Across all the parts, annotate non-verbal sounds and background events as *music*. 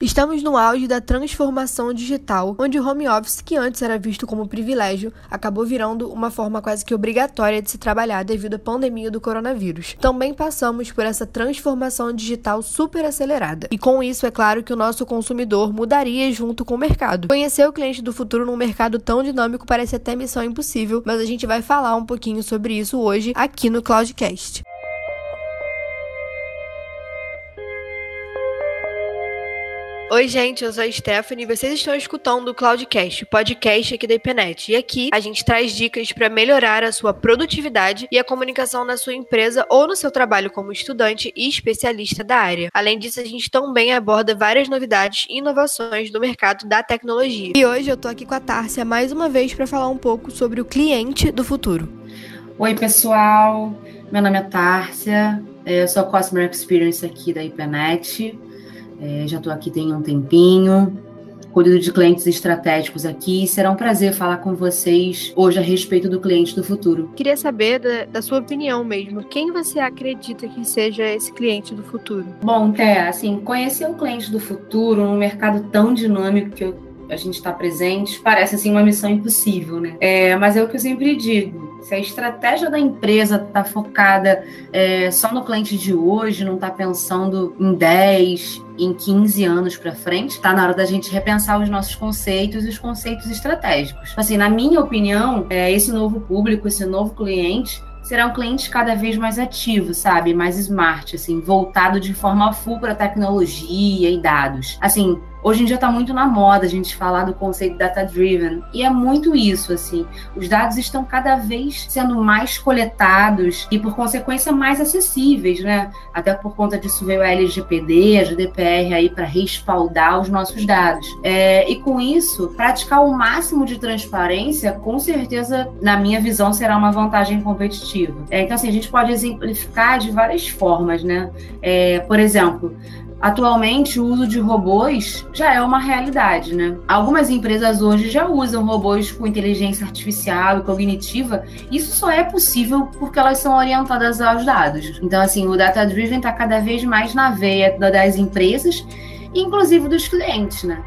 Estamos no auge da transformação digital, onde o home office, que antes era visto como privilégio, acabou virando uma forma quase que obrigatória de se trabalhar devido à pandemia do coronavírus. Também passamos por essa transformação digital super acelerada. E com isso, é claro que o nosso consumidor mudaria junto com o mercado. Conhecer o cliente do futuro num mercado tão dinâmico parece até missão impossível, mas a gente vai falar um pouquinho sobre isso hoje aqui no Cloudcast. Oi, gente, eu sou a Stephanie e vocês estão escutando o Cloudcast, o podcast aqui da IPNET. E aqui a gente traz dicas para melhorar a sua produtividade e a comunicação na sua empresa ou no seu trabalho como estudante e especialista da área. Além disso, a gente também aborda várias novidades e inovações do mercado da tecnologia. E hoje eu tô aqui com a Tárcia mais uma vez para falar um pouco sobre o cliente do futuro. Oi, pessoal. Meu nome é Tárcia, eu sou Customer Experience aqui da IPNET. É, já estou aqui tem um tempinho, cuido de clientes estratégicos aqui. Será um prazer falar com vocês hoje a respeito do cliente do futuro. Queria saber da, da sua opinião mesmo. Quem você acredita que seja esse cliente do futuro? Bom, Té, assim, conhecer o cliente do futuro num mercado tão dinâmico que a gente está presente parece assim uma missão impossível, né? É, mas é o que eu sempre digo se a estratégia da empresa está focada é, só no cliente de hoje, não está pensando em 10, em 15 anos para frente, está na hora da gente repensar os nossos conceitos e os conceitos estratégicos. Assim, na minha opinião, é, esse novo público, esse novo cliente, será um cliente cada vez mais ativo, sabe? Mais smart, assim, voltado de forma full para tecnologia e dados. Assim, Hoje em dia está muito na moda a gente falar do conceito data-driven. E é muito isso, assim. Os dados estão cada vez sendo mais coletados e, por consequência, mais acessíveis, né? Até por conta disso veio a LGPD, a GDPR aí para respaldar os nossos dados. É, e com isso, praticar o máximo de transparência, com certeza, na minha visão, será uma vantagem competitiva. É, então, assim, a gente pode exemplificar de várias formas, né? É, por exemplo, Atualmente, o uso de robôs já é uma realidade, né? Algumas empresas hoje já usam robôs com inteligência artificial e cognitiva. Isso só é possível porque elas são orientadas aos dados. Então, assim, o data driven está cada vez mais na veia das empresas, inclusive dos clientes, né?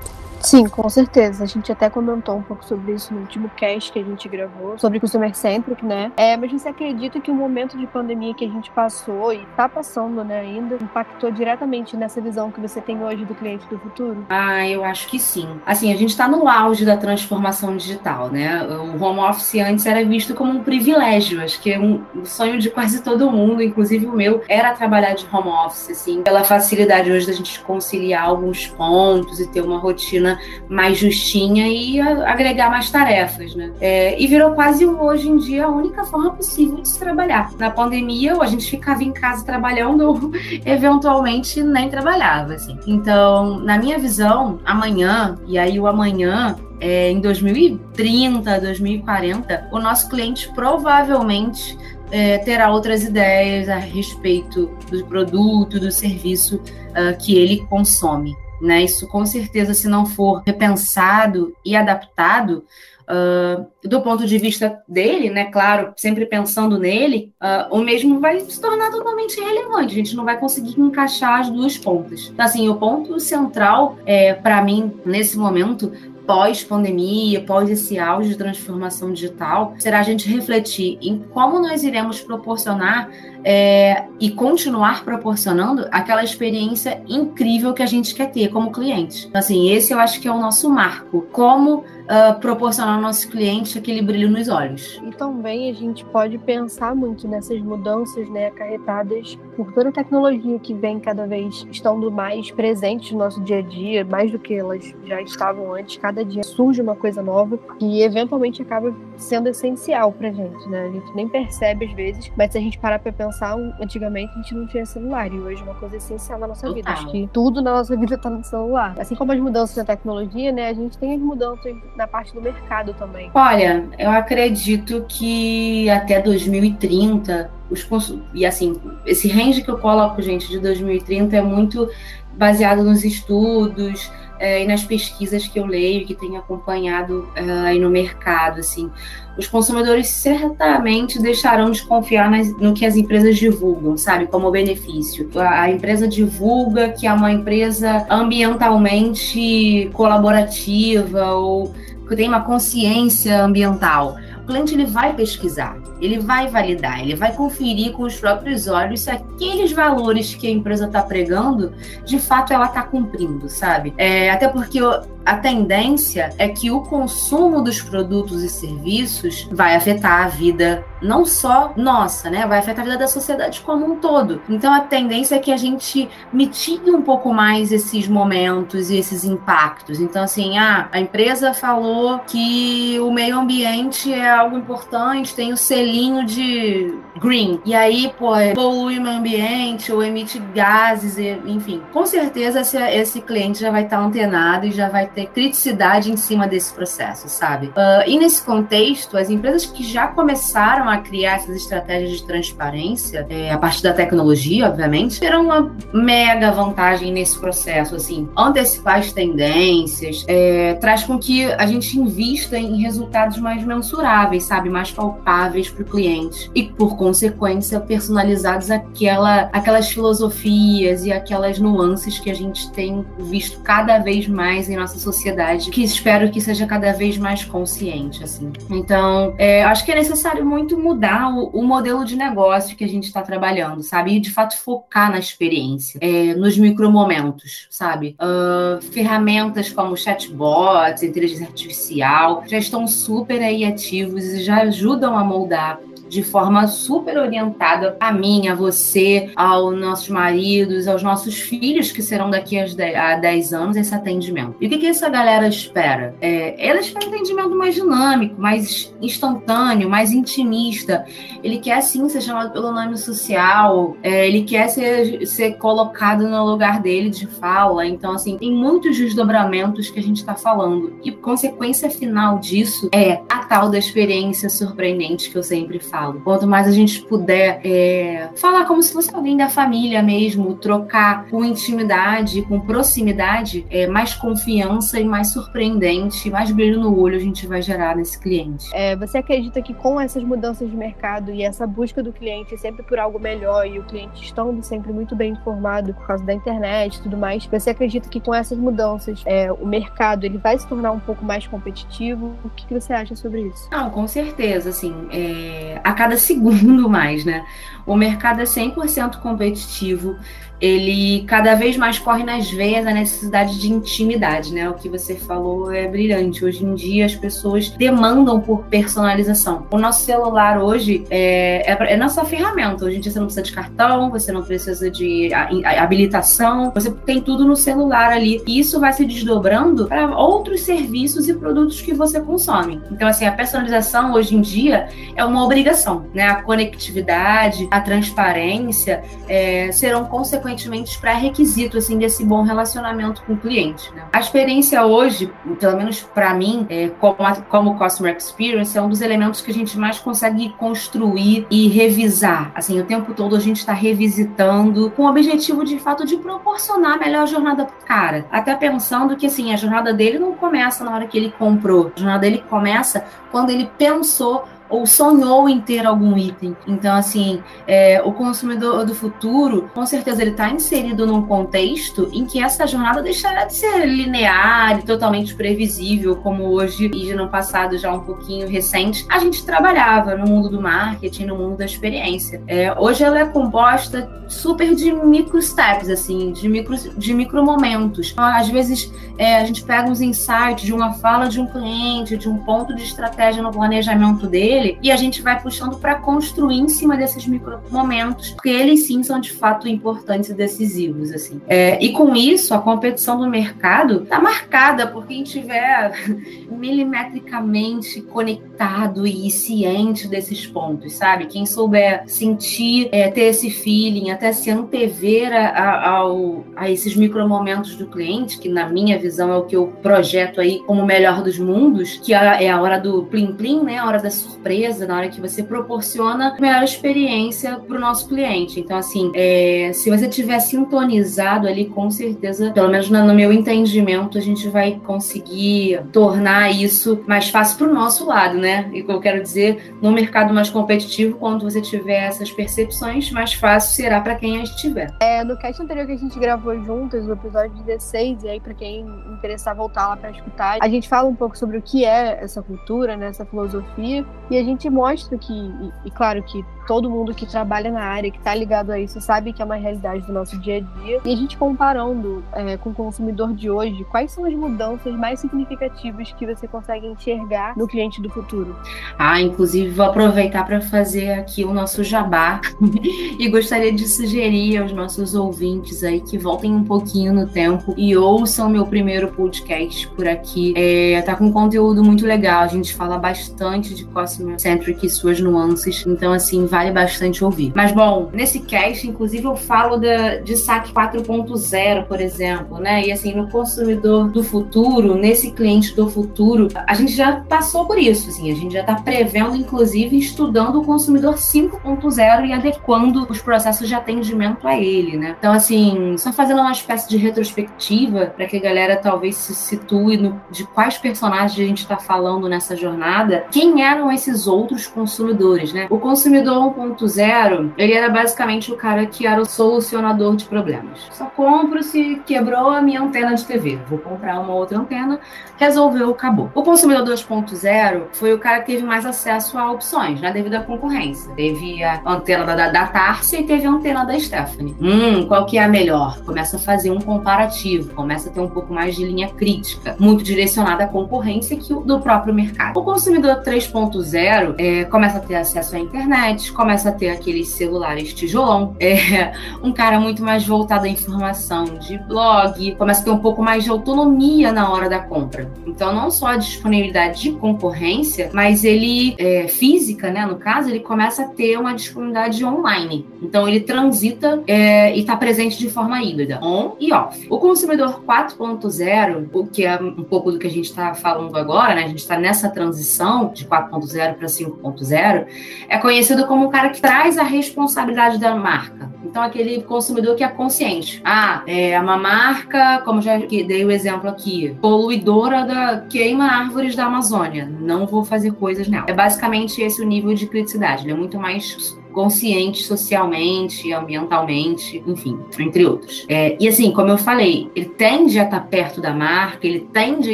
Sim, com certeza. A gente até comentou um pouco sobre isso no último cast que a gente gravou, sobre Customer Centric, né? É, mas você acredita que o momento de pandemia que a gente passou e tá passando, né, ainda, impactou diretamente nessa visão que você tem hoje do cliente do futuro? Ah, eu acho que sim. Assim, a gente tá no auge da transformação digital, né? O home office antes era visto como um privilégio, acho que é um sonho de quase todo mundo, inclusive o meu, era trabalhar de home office, assim, pela facilidade hoje da gente conciliar alguns pontos e ter uma rotina mais justinha e agregar mais tarefas, né? É, e virou quase hoje em dia a única forma possível de se trabalhar. Na pandemia, ou a gente ficava em casa trabalhando, ou *laughs* eventualmente nem trabalhava, assim. Então, na minha visão, amanhã, e aí o amanhã é, em 2030, 2040, o nosso cliente provavelmente é, terá outras ideias a respeito do produto, do serviço uh, que ele consome. Né? Isso com certeza, se não for repensado e adaptado, uh, do ponto de vista dele, né? Claro, sempre pensando nele, uh, o mesmo vai se tornar totalmente irrelevante. A gente não vai conseguir encaixar as duas pontas. Então, assim, o ponto central, é, para mim, nesse momento, pós-pandemia, pós esse auge de transformação digital, será a gente refletir em como nós iremos proporcionar é, e continuar proporcionando aquela experiência incrível que a gente quer ter como cliente. Então, assim, esse eu acho que é o nosso marco. Como uh, proporcionar ao nosso cliente aquele brilho nos olhos. E também a gente pode pensar muito nessas mudanças né, acarretadas por toda a tecnologia que vem cada vez estando mais presente no nosso dia a dia, mais do que elas já estavam antes. Cada dia surge uma coisa nova que eventualmente acaba sendo essencial pra gente, né? A gente nem percebe às vezes, mas se a gente parar pra pensar antigamente a gente não tinha celular e hoje é uma coisa essencial na nossa Total. vida. Acho que tudo na nossa vida está no celular. Assim como as mudanças na tecnologia, né, a gente tem as mudanças na parte do mercado também. Olha, eu acredito que até 2030 os e assim, esse range que eu coloco, gente, de 2030 é muito baseado nos estudos, é, e nas pesquisas que eu leio, que tenho acompanhado é, aí no mercado, assim, os consumidores certamente deixarão de confiar nas, no que as empresas divulgam, sabe, como benefício. A, a empresa divulga que é uma empresa ambientalmente colaborativa ou que tem uma consciência ambiental o cliente ele vai pesquisar, ele vai validar, ele vai conferir com os próprios olhos se aqueles valores que a empresa está pregando, de fato ela está cumprindo, sabe? É, até porque a tendência é que o consumo dos produtos e serviços vai afetar a vida não só nossa, né? Vai afetar a vida da sociedade como um todo. Então a tendência é que a gente mitigue um pouco mais esses momentos e esses impactos. Então assim, ah, a empresa falou que o meio ambiente é algo importante, tem o selinho de green. E aí, pô, polui o meio ambiente ou emite gases, enfim. Com certeza esse, esse cliente já vai estar antenado e já vai ter criticidade em cima desse processo, sabe? Uh, e nesse contexto, as empresas que já começaram a criar essas estratégias de transparência, é, a partir da tecnologia, obviamente, terão uma mega vantagem nesse processo, assim, antecipar as tendências, é, traz com que a gente invista em resultados mais mensuráveis, sabe? Mais palpáveis para o cliente. E, por consequência, personalizados aquela, aquelas filosofias e aquelas nuances que a gente tem visto cada vez mais em nossa sociedade, que espero que seja cada vez mais consciente, assim. Então, é, acho que é necessário muito mudar o, o modelo de negócio que a gente está trabalhando, sabe? E de fato focar na experiência, é, nos micromomentos, sabe? Uh, ferramentas como chatbots, inteligência artificial, já estão super aí ativos e já ajudam a moldar de forma super orientada a mim, a você, aos nossos maridos, aos nossos filhos, que serão daqui a 10 anos, esse atendimento. E o que, que essa galera espera? É, ela espera um atendimento mais dinâmico, mais instantâneo, mais intimista. Ele quer, sim, ser chamado pelo nome social, é, ele quer ser, ser colocado no lugar dele de fala. Então, assim, tem muitos desdobramentos que a gente está falando. E consequência final disso é a tal da experiência surpreendente que eu sempre falo falo. Quanto mais a gente puder é, falar como se fosse alguém da família mesmo, trocar com intimidade, com proximidade, é, mais confiança e mais surpreendente, mais brilho no olho a gente vai gerar nesse cliente. É, você acredita que com essas mudanças de mercado e essa busca do cliente sempre por algo melhor e o cliente estando sempre muito bem informado por causa da internet e tudo mais, você acredita que com essas mudanças é, o mercado ele vai se tornar um pouco mais competitivo? O que, que você acha sobre isso? Não, com certeza, assim, é, a cada segundo *laughs* mais, né? O mercado é 100% competitivo ele cada vez mais corre nas veias a necessidade de intimidade, né? O que você falou é brilhante. Hoje em dia as pessoas demandam por personalização. O nosso celular hoje é, é, é nossa ferramenta. Hoje em dia você não precisa de cartão, você não precisa de habilitação, você tem tudo no celular ali. E isso vai se desdobrando para outros serviços e produtos que você consome. Então, assim, a personalização hoje em dia é uma obrigação, né? A conectividade, a transparência é, serão consequências consequentemente, pré-requisito assim, desse bom relacionamento com o cliente. Né? A experiência hoje, pelo menos para mim, é, como, como Customer Experience, é um dos elementos que a gente mais consegue construir e revisar. Assim, o tempo todo a gente está revisitando com o objetivo, de fato, de proporcionar a melhor jornada para o cara. Até pensando que assim, a jornada dele não começa na hora que ele comprou. A jornada dele começa quando ele pensou ou sonhou em ter algum item. Então, assim, é, o consumidor do futuro, com certeza, ele está inserido num contexto em que essa jornada deixará de ser linear e totalmente previsível, como hoje e no passado já um pouquinho recente, a gente trabalhava no mundo do marketing, no mundo da experiência. É, hoje ela é composta super de micro steps, assim, de micro, de micro momentos. Então, às vezes, é, a gente pega uns insights de uma fala de um cliente, de um ponto de estratégia no planejamento dele, dele e a gente vai puxando para construir em cima desses micro momentos, porque eles sim são de fato importantes e decisivos, assim. É, e com isso, a competição do mercado está marcada por quem tiver *laughs* milimetricamente conectado e ciente desses pontos, sabe? Quem souber sentir, é, ter esse feeling, até se antever a, a, ao, a esses micro momentos do cliente, que na minha visão é o que eu projeto aí como o melhor dos mundos, que é a hora do plim-plim, né? A hora da surpresa empresa na hora que você proporciona a melhor experiência para o nosso cliente. Então, assim, é, se você tiver sintonizado ali, com certeza, pelo menos no meu entendimento, a gente vai conseguir tornar isso mais fácil para o nosso lado, né? E o que eu quero dizer, no mercado mais competitivo, quando você tiver essas percepções, mais fácil será para quem as tiver. É, no cast anterior que a gente gravou juntas, o episódio 16, e aí para quem interessar voltar lá para escutar, a gente fala um pouco sobre o que é essa cultura, né, essa filosofia, e a gente mostra que, e, e claro que todo mundo que trabalha na área, que está ligado a isso, sabe que é uma realidade do nosso dia a dia. E a gente comparando é, com o consumidor de hoje, quais são as mudanças mais significativas que você consegue enxergar no cliente do futuro? Ah, inclusive vou aproveitar para fazer aqui o nosso jabá *laughs* e gostaria de sugerir aos nossos ouvintes aí que voltem um pouquinho no tempo e ouçam meu primeiro podcast por aqui. É, tá com conteúdo muito legal, a gente fala bastante de Customer Centric e suas nuances, então assim, vale bastante ouvir. Mas bom, nesse cast, inclusive, eu falo de, de saque 4.0, por exemplo, né? E assim, no consumidor do futuro, nesse cliente do futuro, a gente já passou por isso, assim, a gente já está prevendo, inclusive, estudando o consumidor 5.0 e adequando os processos de atendimento a ele, né? Então, assim, só fazendo uma espécie de retrospectiva para que a galera talvez se situe no, de quais personagens a gente está falando nessa jornada, quem eram esses outros consumidores, né? O consumidor 1.0, ele era basicamente o cara que era o solucionador de problemas. Só compro se quebrou a minha antena de TV. Vou comprar uma outra antena, resolveu, acabou. O consumidor 2.0 foi o cara que teve mais acesso a opções, né, devido à concorrência. Teve a antena da, da, da e teve a antena da Stephanie. Hum, qual que é a melhor? Começa a fazer um comparativo, começa a ter um pouco mais de linha crítica, muito direcionada à concorrência que do próprio mercado. O consumidor 3.0 é, começa a ter acesso à internet, começa a ter aqueles celulares tijolão, é, um cara muito mais voltado à informação de blog, começa a ter um pouco mais de autonomia na hora da compra. Então, não só a disponibilidade de concorrência, mas ele, é, física, né, no caso, ele começa a ter uma disponibilidade online. Então, ele transita é, e está presente de forma híbrida, on e off. O consumidor 4.0, o que é um pouco do que a gente está falando agora, né, a gente está nessa transição de 4.0 para 5.0, é conhecido como o cara que traz a responsabilidade da marca. Então, aquele consumidor que é consciente. Ah, é uma marca, como já dei o exemplo aqui, poluidora da queima árvores da Amazônia. Não vou fazer coisas nela. É basicamente esse o nível de criticidade. Ele é muito mais consciente socialmente, ambientalmente, enfim, entre outros. É, e assim, como eu falei, ele tende a estar perto da marca, ele tende a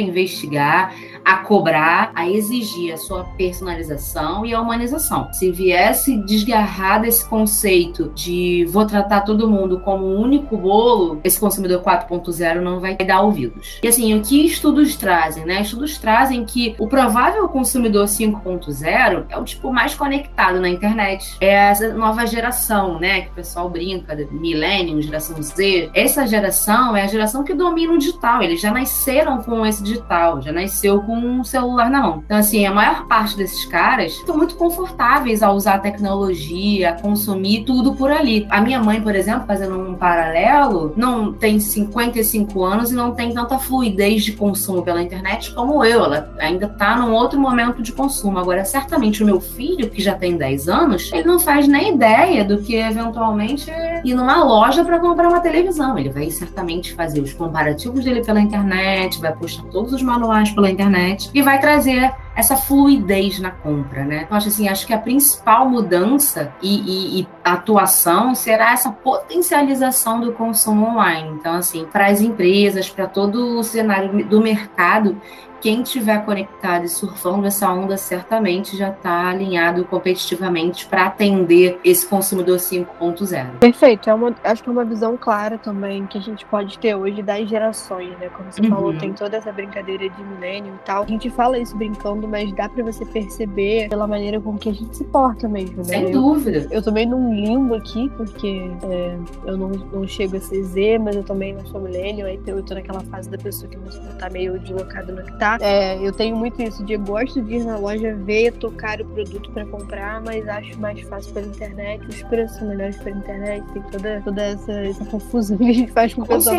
investigar, a cobrar, a exigir a sua personalização e a humanização. Se viesse desgarrar desse conceito de vou tratar todo mundo como um único bolo, esse consumidor 4.0 não vai dar ouvidos. E assim, o que estudos trazem, né? Estudos trazem que o provável consumidor 5.0 é o tipo mais conectado na internet. É essa nova geração, né? Que o pessoal brinca, millennium, geração Z. Essa geração é a geração que domina o digital. Eles já nasceram com esse digital, já nasceu com um celular na mão. Então, assim, a maior parte desses caras estão muito confortáveis a usar a tecnologia, a consumir tudo por ali. A minha mãe, por exemplo, fazendo um paralelo, não tem 55 anos e não tem tanta fluidez de consumo pela internet como eu. Ela ainda está num outro momento de consumo. Agora, certamente o meu filho, que já tem 10 anos, ele não faz nem ideia do que eventualmente ir numa loja para comprar uma televisão. Ele vai certamente fazer os comparativos dele pela internet, vai postar todos os manuais pela internet e vai trazer essa fluidez na compra, né? Então, acho assim, acho que a principal mudança e, e, e atuação será essa potencialização do consumo online. Então, assim, para as empresas, para todo o cenário do mercado, quem estiver conectado e surfando essa onda certamente já está alinhado competitivamente para atender esse consumidor 5.0. Perfeito, é uma, acho que é uma visão clara também que a gente pode ter hoje das gerações, né? Como você uhum. falou, tem toda essa brincadeira de milênio e tal. A gente fala isso brincando, mas dá para você perceber pela maneira com que a gente se porta mesmo, né? Sem dúvida. Eu, eu também num limbo aqui, porque é, eu não, não chego a ser Z, mas eu também não sou milênio, aí eu tô naquela fase da pessoa que não tá meio deslocado no que tá tá? É, eu tenho muito isso de gosto de ir na loja ver, tocar o produto para comprar, mas acho mais fácil pela internet, os preços são melhores pela internet, tem toda, toda essa, essa confusão que a gente faz com o pessoal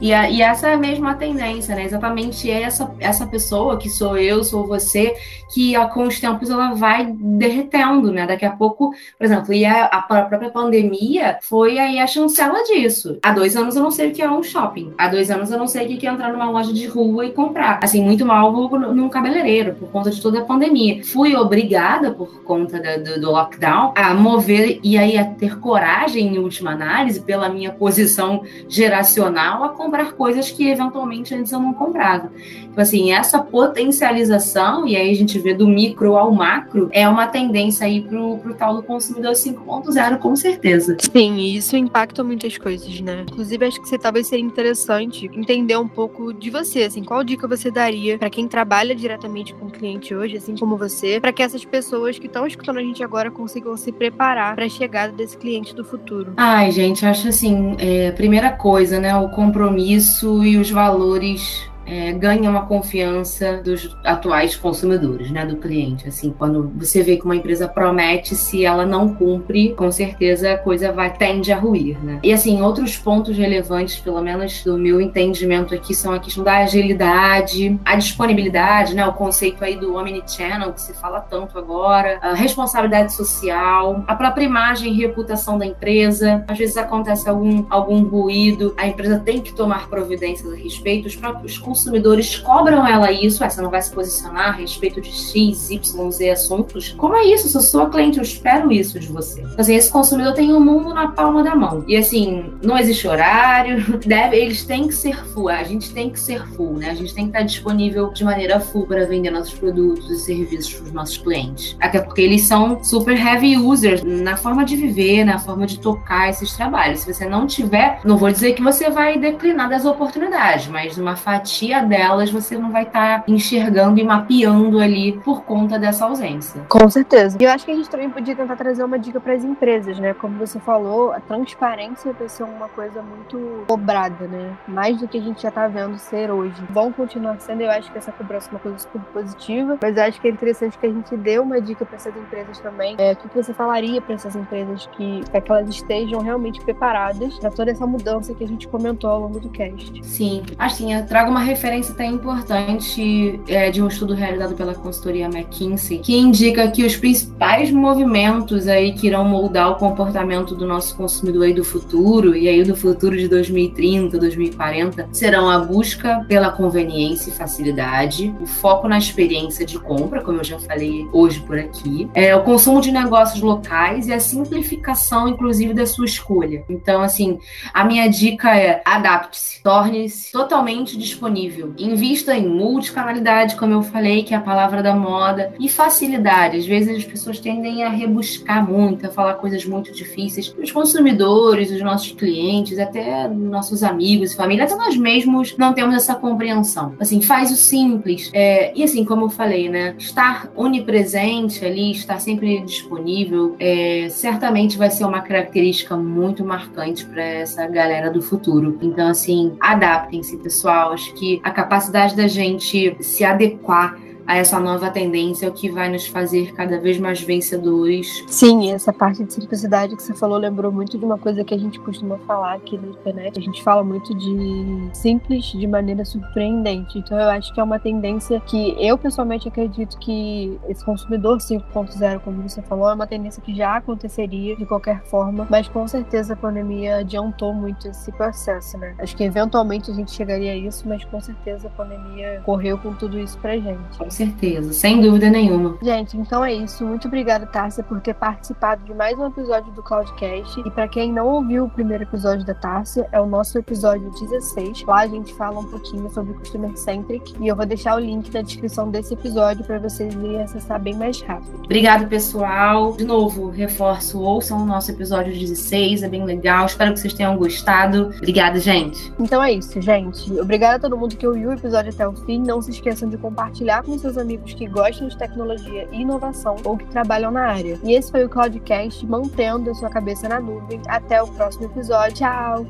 e, a, e essa é a mesma tendência, né? Exatamente essa, essa pessoa que sou eu, sou você você que com os tempos ela vai derretendo, né? Daqui a pouco, por exemplo, e a, a própria pandemia foi aí a chancela disso. Há dois anos eu não sei o que é um shopping. Há dois anos eu não sei o que é entrar numa loja de rua e comprar. Assim, muito mal vou num cabeleireiro por conta de toda a pandemia. Fui obrigada, por conta do, do lockdown, a mover e aí a ter coragem, em última análise, pela minha posição geracional, a comprar coisas que eventualmente antes eu não comprava. Então, assim, essa potencialização, e aí a gente vê do micro ao macro, é uma tendência aí pro, pro tal do consumidor 5.0, com certeza. Sim, isso impacta muitas coisas, né? Inclusive, acho que você talvez seria interessante entender um pouco de você, assim, qual dica você daria para quem trabalha diretamente com o cliente hoje, assim como você, para que essas pessoas que estão escutando a gente agora consigam se preparar para a chegada desse cliente do futuro? Ai, gente, acho assim, é, primeira coisa, né, o compromisso e os valores é, ganham a confiança dos atuais consumidores, né, do cliente. Assim, quando você vê que uma empresa promete, se ela não cumpre, com certeza a coisa vai tende a ruir, né? E assim, outros pontos relevantes, pelo menos do meu entendimento aqui, são a questão da agilidade, a disponibilidade, né, o conceito aí do omnichannel que se fala tanto agora, a responsabilidade social, a própria imagem e reputação da empresa. Às vezes acontece algum algum ruído, a empresa tem que tomar providências a respeito, os próprios consumidores cobram ela isso, essa não vai se posicionar a respeito de X, Y, Z assuntos. Como é isso? Se eu sou cliente, eu espero isso de você. Então, assim, esse consumidor tem o um mundo na palma da mão. E assim, não existe horário, *laughs* deve, eles têm que ser full, a gente tem que ser full, né? A gente tem que estar disponível de maneira full para vender nossos produtos e serviços para os nossos clientes. Até porque eles são super heavy users na forma de viver, na forma de tocar esses trabalhos. Se você não tiver, não vou dizer que você vai declinar das oportunidades, mas numa fatia fatia delas você não vai estar tá enxergando e mapeando ali por conta dessa ausência. Com certeza. E eu acho que a gente também podia tentar trazer uma dica para as empresas, né? Como você falou, a transparência vai ser uma coisa muito cobrada, né? Mais do que a gente já tá vendo ser hoje. Vão continuar sendo, eu acho que essa cobrança é uma coisa super positiva, mas eu acho que é interessante que a gente dê uma dica para essas empresas também. É, o que você falaria para essas empresas que, para que elas estejam realmente preparadas para toda essa mudança que a gente comentou ao longo do cast? Sim, assim, eu trago uma referência até importante é, de um estudo realizado pela consultoria McKinsey, que indica que os principais movimentos aí que irão moldar o comportamento do nosso consumidor aí do futuro, e aí do futuro de 2030, 2040, serão a busca pela conveniência e facilidade, o foco na experiência de compra, como eu já falei hoje por aqui, é, o consumo de negócios locais e a simplificação, inclusive, da sua escolha. Então, assim, a minha dica é adapte-se, torne-se totalmente disponível disponível. Invista em multicanalidade, como eu falei, que é a palavra da moda, e facilidade. Às vezes as pessoas tendem a rebuscar muito, a falar coisas muito difíceis. Os consumidores, os nossos clientes, até nossos amigos e família, até nós mesmos não temos essa compreensão. Assim, faz o simples. É, e assim, como eu falei, né? Estar onipresente ali, estar sempre disponível, é, certamente vai ser uma característica muito marcante para essa galera do futuro. Então, assim, adaptem-se, pessoal. Acho que que a capacidade da gente se adequar a essa nova tendência, o que vai nos fazer cada vez mais vencedores. Sim, essa parte de simplicidade que você falou lembrou muito de uma coisa que a gente costuma falar aqui no internet. A gente fala muito de simples de maneira surpreendente. Então eu acho que é uma tendência que eu pessoalmente acredito que esse consumidor 5.0, como você falou, é uma tendência que já aconteceria de qualquer forma, mas com certeza a pandemia adiantou muito esse processo, né? Acho que eventualmente a gente chegaria a isso, mas com certeza a pandemia correu com tudo isso pra gente certeza, sem dúvida nenhuma. Gente, então é isso. Muito obrigada, Tárcia, por ter participado de mais um episódio do Cloudcast. E para quem não ouviu o primeiro episódio da Tárcia, é o nosso episódio 16. Lá a gente fala um pouquinho sobre Customer Centric e eu vou deixar o link na descrição desse episódio para vocês irem acessar bem mais rápido. Obrigada, pessoal. De novo, reforço, ouçam o nosso episódio 16, é bem legal. Espero que vocês tenham gostado. Obrigada, gente. Então é isso, gente. Obrigada a todo mundo que ouviu o episódio até o fim. Não se esqueçam de compartilhar com seus amigos que gostam de tecnologia e inovação ou que trabalham na área. E esse foi o Cloudcast, mantendo a sua cabeça na nuvem. Até o próximo episódio. Tchau!